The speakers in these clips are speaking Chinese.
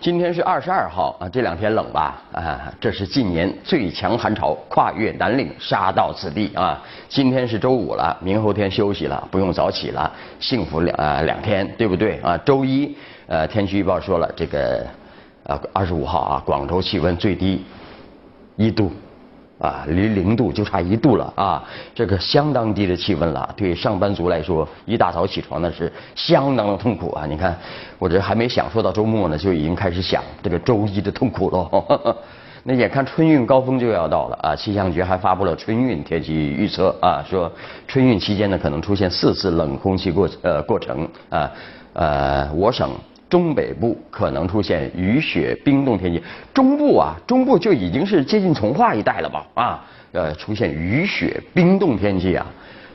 今天是二十二号啊，这两天冷吧？啊，这是近年最强寒潮跨越南岭，杀到此地啊！今天是周五了，明后天休息了，不用早起了，幸福两啊两天，对不对啊？周一，呃，天气预报说了，这个呃二十五号啊，广州气温最低一度。啊，离零度就差一度了啊！这个相当低的气温了，对上班族来说，一大早起床那是相当的痛苦啊！你看，我这还没享受到周末呢，就已经开始想这个周一的痛苦了。那眼看春运高峰就要到了啊，气象局还发布了春运天气预测啊，说春运期间呢可能出现四次冷空气过呃过程啊，呃，我省。中北部可能出现雨雪冰冻天气，中部啊，中部就已经是接近从化一带了吧？啊，呃，出现雨雪冰冻天气啊，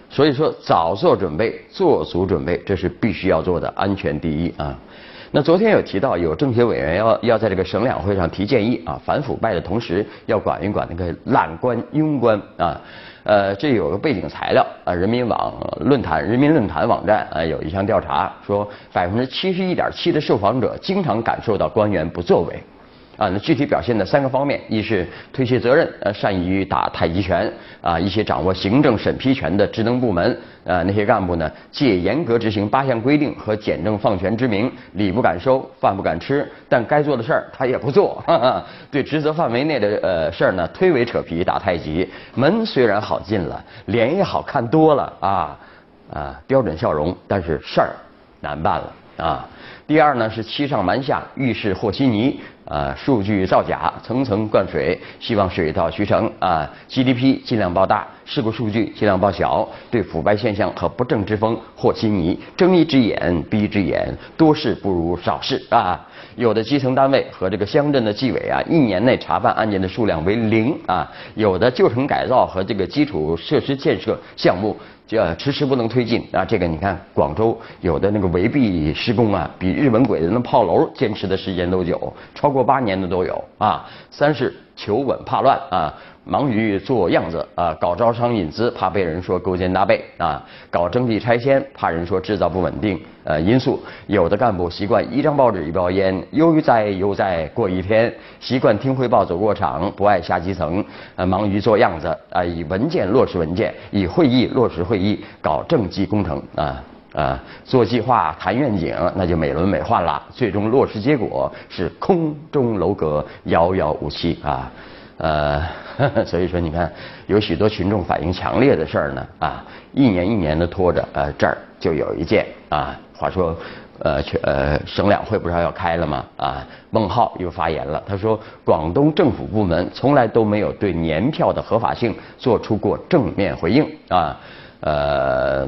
所以说早做准备，做足准备，这是必须要做的，安全第一啊。那昨天有提到，有政协委员要要在这个省两会上提建议啊，反腐败的同时要管一管那个懒官庸官啊。呃，这有个背景材料啊，人民网论坛、人民论坛网站啊，有一项调查说，百分之七十一点七的受访者经常感受到官员不作为。啊，那具体表现的三个方面：一是推卸责任，呃，善于打太极拳；啊，一些掌握行政审批权的职能部门，呃，那些干部呢，借严格执行八项规定和简政放权之名，礼不敢收，饭不敢吃，但该做的事儿他也不做。哈哈对职责范围内的呃事儿呢，推诿扯皮打太极。门虽然好进了，脸也好看多了啊啊，标准笑容，但是事儿难办了啊。第二呢是欺上瞒下，遇事和稀泥。啊，数据造假，层层灌水，希望水到渠成啊！GDP 尽量报大，事故数据尽量报小，对腐败现象和不正之风和稀泥，睁一只眼闭一只眼，多事不如少事啊！有的基层单位和这个乡镇的纪委啊，一年内查办案件的数量为零啊！有的旧城改造和这个基础设施建设项目。这迟迟不能推进啊！这个你看，广州有的那个围壁施工啊，比日本鬼子那炮楼坚持的时间都久，超过八年的都有啊。三是求稳怕乱啊。忙于做样子啊，搞招商引资，怕被人说勾肩搭背啊；搞征地拆迁，怕人说制造不稳定呃因素。有的干部习惯一张报纸一包烟，悠哉悠哉过一天；习惯听汇报走过场，不爱下基层。呃，忙于做样子啊，以文件落实文件，以会议落实会议，搞政绩工程啊啊，做计划谈愿景，那就美轮美奂了。最终落实结果是空中楼阁，遥遥无期啊。呃，所以说你看，有许多群众反映强烈的事儿呢，啊，一年一年的拖着，呃，这儿就有一件啊，话说，呃，全呃省两会不是要开了吗？啊，孟浩又发言了，他说，广东政府部门从来都没有对年票的合法性做出过正面回应啊，呃。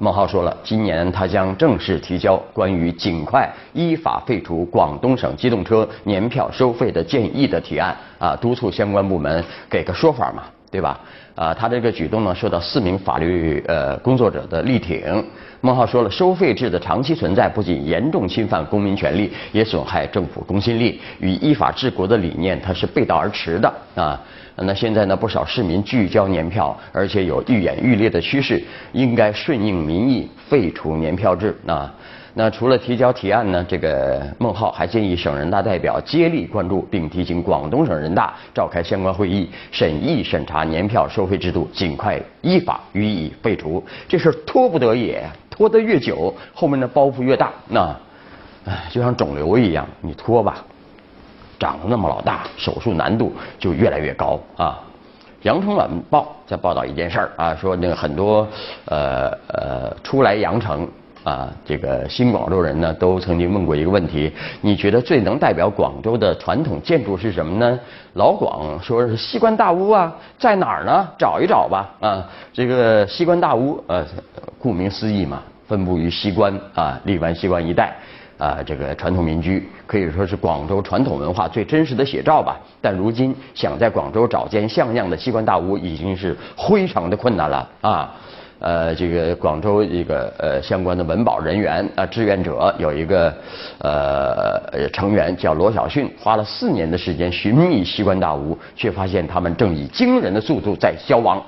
孟浩说了，今年他将正式提交关于尽快依法废除广东省机动车年票收费的建议的提案，啊，督促相关部门给个说法嘛，对吧？啊，他这个举动呢，受到四名法律呃工作者的力挺。孟浩说了，收费制的长期存在不仅严重侵犯公民权利，也损害政府公信力，与依法治国的理念它是背道而驰的啊。那现在呢，不少市民拒交年票，而且有愈演愈烈的趋势，应该顺应民意，废除年票制啊。那除了提交提案呢，这个孟浩还建议省人大代表接力关注，并提醒广东省人大召开相关会议，审议审查年票收费制度，尽快依法予以废除。这事儿拖不得也，拖得越久，后面的包袱越大。那，哎，就像肿瘤一样，你拖吧。长得那么老大，手术难度就越来越高啊！羊城晚报在报道一件事儿啊，说那个很多呃呃初来羊城啊，这个新广州人呢，都曾经问过一个问题：你觉得最能代表广州的传统建筑是什么呢？老广说是西关大屋啊，在哪儿呢？找一找吧啊！这个西关大屋呃，顾名思义嘛，分布于西关啊荔湾西关一带。啊，这个传统民居可以说是广州传统文化最真实的写照吧。但如今想在广州找间像样的西关大屋，已经是非常的困难了啊。呃，这个广州一个呃相关的文保人员啊志愿者有一个呃成员叫罗小迅，花了四年的时间寻觅西关大屋，却发现他们正以惊人的速度在消亡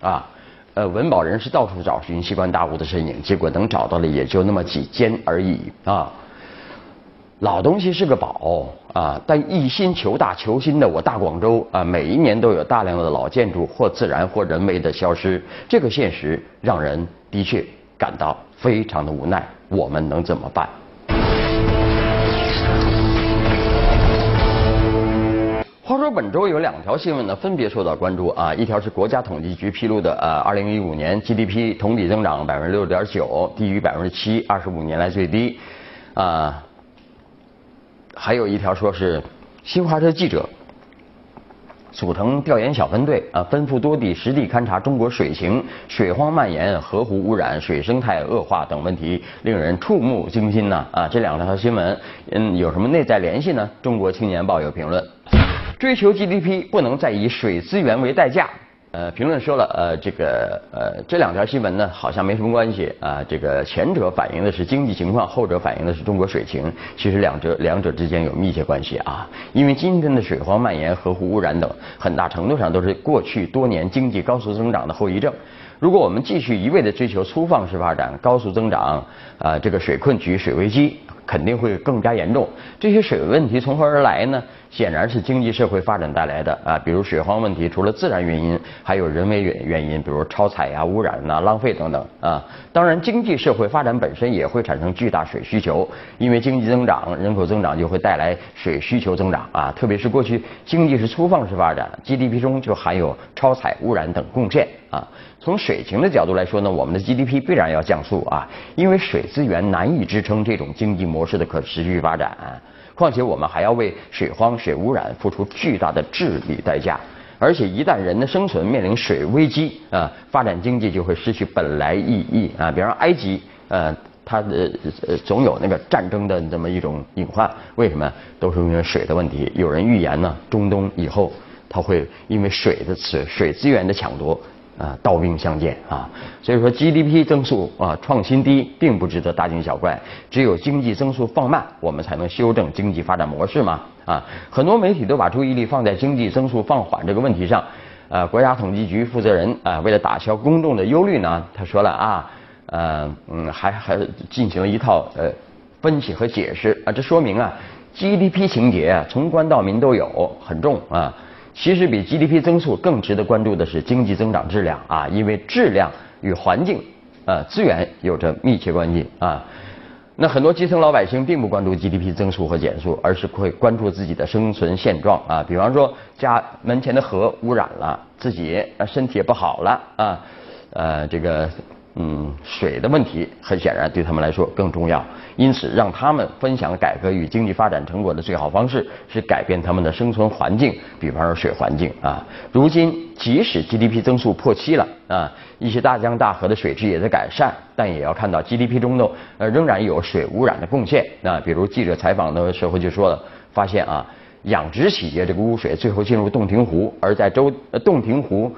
啊。呃，文保人士到处找寻西关大屋的身影，结果能找到的也就那么几间而已啊。老东西是个宝啊，但一心求大求新的我大广州啊，每一年都有大量的老建筑或自然或人为的消失，这个现实让人的确感到非常的无奈。我们能怎么办？话说本周有两条新闻呢，分别受到关注啊，一条是国家统计局披露的呃，二零一五年 GDP 同比增长百分之六点九，低于百分之七，二十五年来最低啊。还有一条说是新华社记者组成调研小分队啊，奔赴多地实地勘察中国水情、水荒蔓延、河湖污染、水生态恶化等问题，令人触目惊心呐啊！这两条新闻嗯有什么内在联系呢？中国青年报有评论：追求 GDP 不能再以水资源为代价。呃，评论说了，呃，这个呃，这两条新闻呢，好像没什么关系啊。这个前者反映的是经济情况，后者反映的是中国水情。其实两者两者之间有密切关系啊。因为今天的水荒蔓延、河湖污染等，很大程度上都是过去多年经济高速增长的后遗症。如果我们继续一味的追求粗放式发展、高速增长，啊，这个水困局、水危机肯定会更加严重。这些水问题从何而来呢？显然是经济社会发展带来的啊，比如水荒问题，除了自然原因，还有人为原原因，比如超采呀、污染呐、浪费等等啊。当然，经济社会发展本身也会产生巨大水需求，因为经济增长、人口增长就会带来水需求增长啊。特别是过去经济是粗放式发展，GDP 中就含有超采、污染等贡献啊。从水情的角度来说呢，我们的 GDP 必然要降速啊，因为水资源难以支撑这种经济模模式的可持续发展。况且我们还要为水荒、水污染付出巨大的治理代价，而且一旦人的生存面临水危机啊，发展经济就会失去本来意义啊。比方埃及，呃，它的呃总有那个战争的这么一种隐患，为什么？都是因为水的问题。有人预言呢，中东以后它会因为水的水水资源的抢夺。啊，刀兵相见啊，所以说 GDP 增速啊创新低，并不值得大惊小怪。只有经济增速放慢，我们才能修正经济发展模式嘛啊。很多媒体都把注意力放在经济增速放缓这个问题上。呃，国家统计局负责人啊，为了打消公众的忧虑呢，他说了啊，呃嗯，还还进行了一套呃分析和解释啊，这说明啊，GDP 情节啊从官到民都有，很重啊。其实比 GDP 增速更值得关注的是经济增长质量啊，因为质量与环境、呃资源有着密切关系啊。那很多基层老百姓并不关注 GDP 增速和减速，而是会关注自己的生存现状啊。比方说家门前的河污染了，自己身体也不好了啊，呃这个。嗯，水的问题很显然对他们来说更重要，因此让他们分享改革与经济发展成果的最好方式是改变他们的生存环境，比方说水环境啊。如今即使 GDP 增速破七了啊，一些大江大河的水质也在改善，但也要看到 GDP 中的呃仍然有水污染的贡献啊。比如记者采访的时候就说了，发现啊，养殖企业这个污水最后进入洞庭湖，而在周洞庭湖。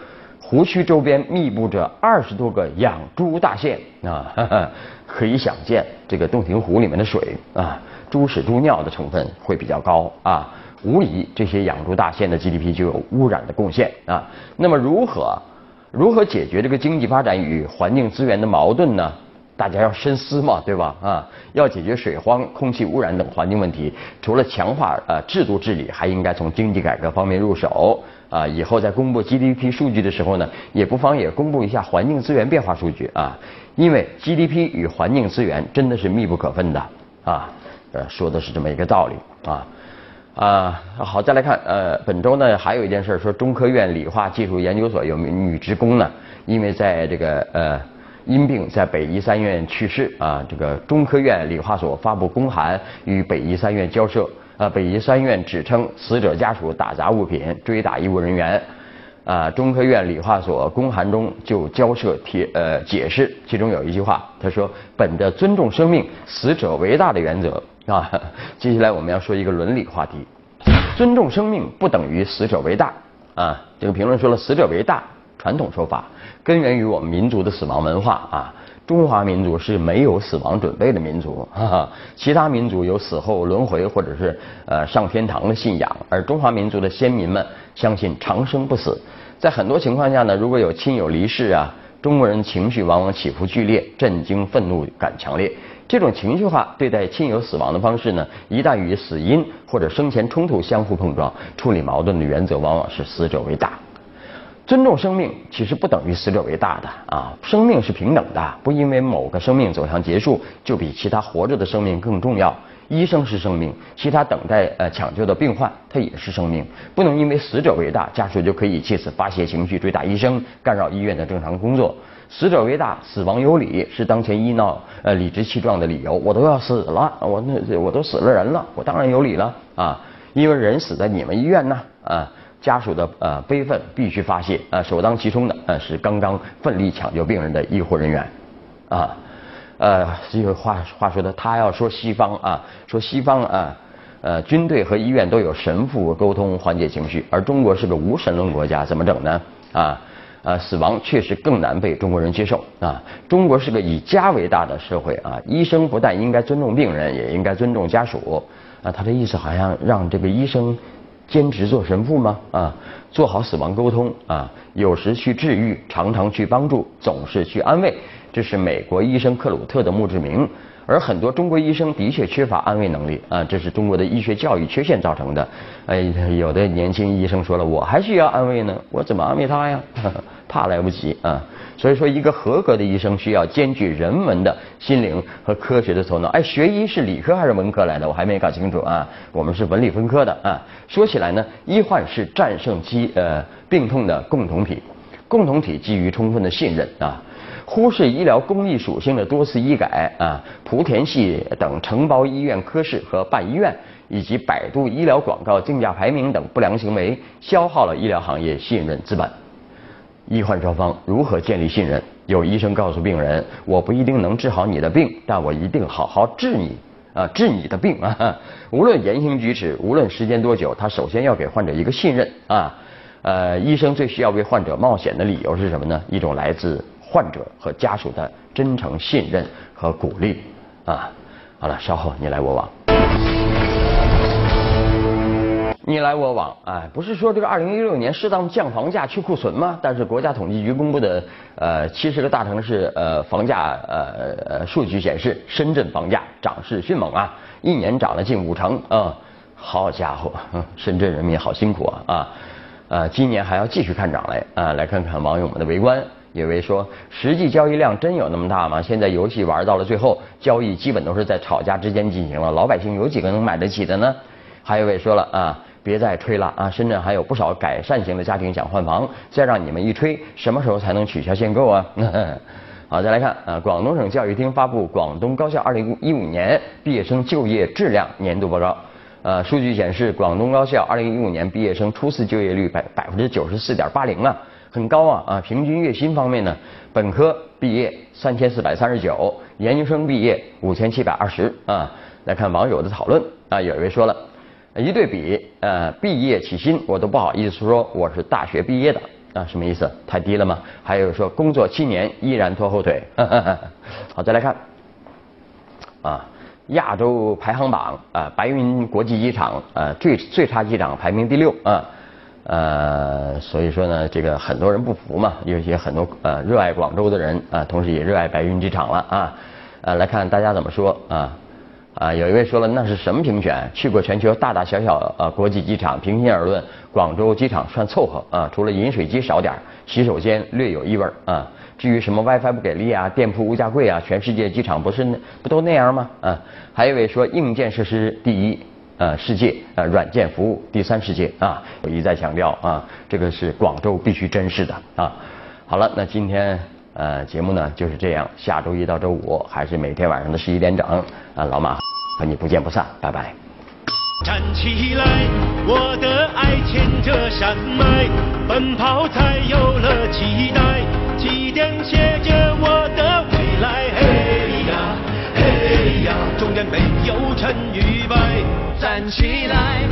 湖区周边密布着二十多个养猪大县啊，可以想见这个洞庭湖里面的水啊，猪屎猪尿的成分会比较高啊，无疑这些养猪大县的 GDP 就有污染的贡献啊。那么如何如何解决这个经济发展与环境资源的矛盾呢？大家要深思嘛，对吧？啊，要解决水荒、空气污染等环境问题，除了强化呃制度治理，还应该从经济改革方面入手。啊，以后在公布 GDP 数据的时候呢，也不妨也公布一下环境资源变化数据啊，因为 GDP 与环境资源真的是密不可分的啊。呃，说的是这么一个道理啊。啊，好，再来看呃，本周呢还有一件事，说中科院理化技术研究所有名女职工呢，因为在这个呃。因病在北医三院去世啊！这个中科院理化所发布公函与北医三院交涉啊，北医三院指称死者家属打砸物品、追打医务人员啊。中科院理化所公函中就交涉提呃解释，其中有一句话，他说：“本着尊重生命、死者为大的原则啊。”接下来我们要说一个伦理话题，尊重生命不等于死者为大啊。这个评论说了，死者为大。传统说法根源于我们民族的死亡文化啊，中华民族是没有死亡准备的民族，哈哈，其他民族有死后轮回或者是呃上天堂的信仰，而中华民族的先民们相信长生不死，在很多情况下呢，如果有亲友离世啊，中国人情绪往往起伏剧烈，震惊、愤怒感强烈。这种情绪化对待亲友死亡的方式呢，一旦与死因或者生前冲突相互碰撞，处理矛盾的原则往往是死者为大。尊重生命其实不等于死者为大的啊，生命是平等的，不因为某个生命走向结束就比其他活着的生命更重要。医生是生命，其他等待呃抢救的病患他也是生命，不能因为死者为大，家属就可以借此发泄情绪，追打医生，干扰医院的正常工作。死者为大，死亡有理，是当前医闹呃理直气壮的理由。我都要死了，我那我都死了人了，我当然有理了啊！因为人死在你们医院呢啊，家属的呃悲愤必须发泄呃，首当其冲的呃是刚刚奋力抢救病人的医护人员啊，呃这个话话说的，他要说西方啊，说西方啊呃军队和医院都有神父沟通缓解情绪，而中国是个无神论国家，怎么整呢啊？啊，死亡确实更难被中国人接受啊！中国是个以家为大的社会啊，医生不但应该尊重病人，也应该尊重家属啊。他的意思好像让这个医生兼职做神父吗？啊，做好死亡沟通啊，有时去治愈，常常去帮助，总是去安慰，这是美国医生克鲁特的墓志铭。而很多中国医生的确缺乏安慰能力啊，这是中国的医学教育缺陷造成的。哎，有的年轻医生说了，我还需要安慰呢，我怎么安慰他呀？怕来不及啊！所以说，一个合格的医生需要兼具人文的心灵和科学的头脑。哎，学医是理科还是文科来的？我还没搞清楚啊。我们是文理分科的啊。说起来呢，医患是战胜疾呃病痛的共同体，共同体基于充分的信任啊。忽视医疗公益属性的多次医改啊，莆田系等承包医院科室和办医院，以及百度医疗广告竞价排名等不良行为，消耗了医疗行业信任资本。医患双方如何建立信任？有医生告诉病人：“我不一定能治好你的病，但我一定好好治你啊，治你的病啊。”无论言行举止，无论时间多久，他首先要给患者一个信任啊。呃，医生最需要为患者冒险的理由是什么呢？一种来自。患者和家属的真诚信任和鼓励啊，好了，稍后你来我往，你来我往，哎，不是说这个二零一六年适当降房价去库存吗？但是国家统计局公布的呃七十个大城市呃房价呃数据显示，深圳房价涨势迅猛啊，一年涨了近五成啊，好家伙，深圳人民好辛苦啊啊，呃，今年还要继续看涨来啊，来看看网友们的围观。有位说，实际交易量真有那么大吗？现在游戏玩到了最后，交易基本都是在吵架之间进行了，老百姓有几个能买得起的呢？还有位说了啊，别再吹了啊，深圳还有不少改善型的家庭想换房，再让你们一吹，什么时候才能取消限购啊？好，再来看啊，广东省教育厅发布《广东高校2015年毕业生就业质量年度报告》，呃，数据显示，广东高校2015年毕业生初次就业率百百分之九十四点八零啊。很高啊啊！平均月薪方面呢，本科毕业三千四百三十九，研究生毕业五千七百二十啊。来看网友的讨论啊，有一位说了，一对比呃毕业起薪我都不好意思说我是大学毕业的啊，什么意思？太低了吗？还有说工作七年依然拖后腿。好，再来看啊，亚洲排行榜啊，白云国际机场啊最最差机场排名第六啊。呃，所以说呢，这个很多人不服嘛，有些很多呃热爱广州的人啊，同时也热爱白云机场了啊。呃，来看大家怎么说啊啊，有一位说了，那是什么评选？去过全球大大小小呃国际机场，平心而论，广州机场算凑合啊，除了饮水机少点儿洗手间略有异味啊。至于什么 WiFi 不给力啊，店铺物价贵啊，全世界机场不是不都那样吗？啊，还有一位说硬件设施第一。呃，世界呃，软件服务第三世界啊，我一再强调啊，这个是广州必须珍视的啊。好了，那今天呃节目呢就是这样，下周一到周五还是每天晚上的十一点整啊，老马和你不见不散，拜拜。站起来，我的爱牵着山脉，奔跑才有了期待，起点写着我的未来。嘿呀嘿呀，终点没有成与败。站起来。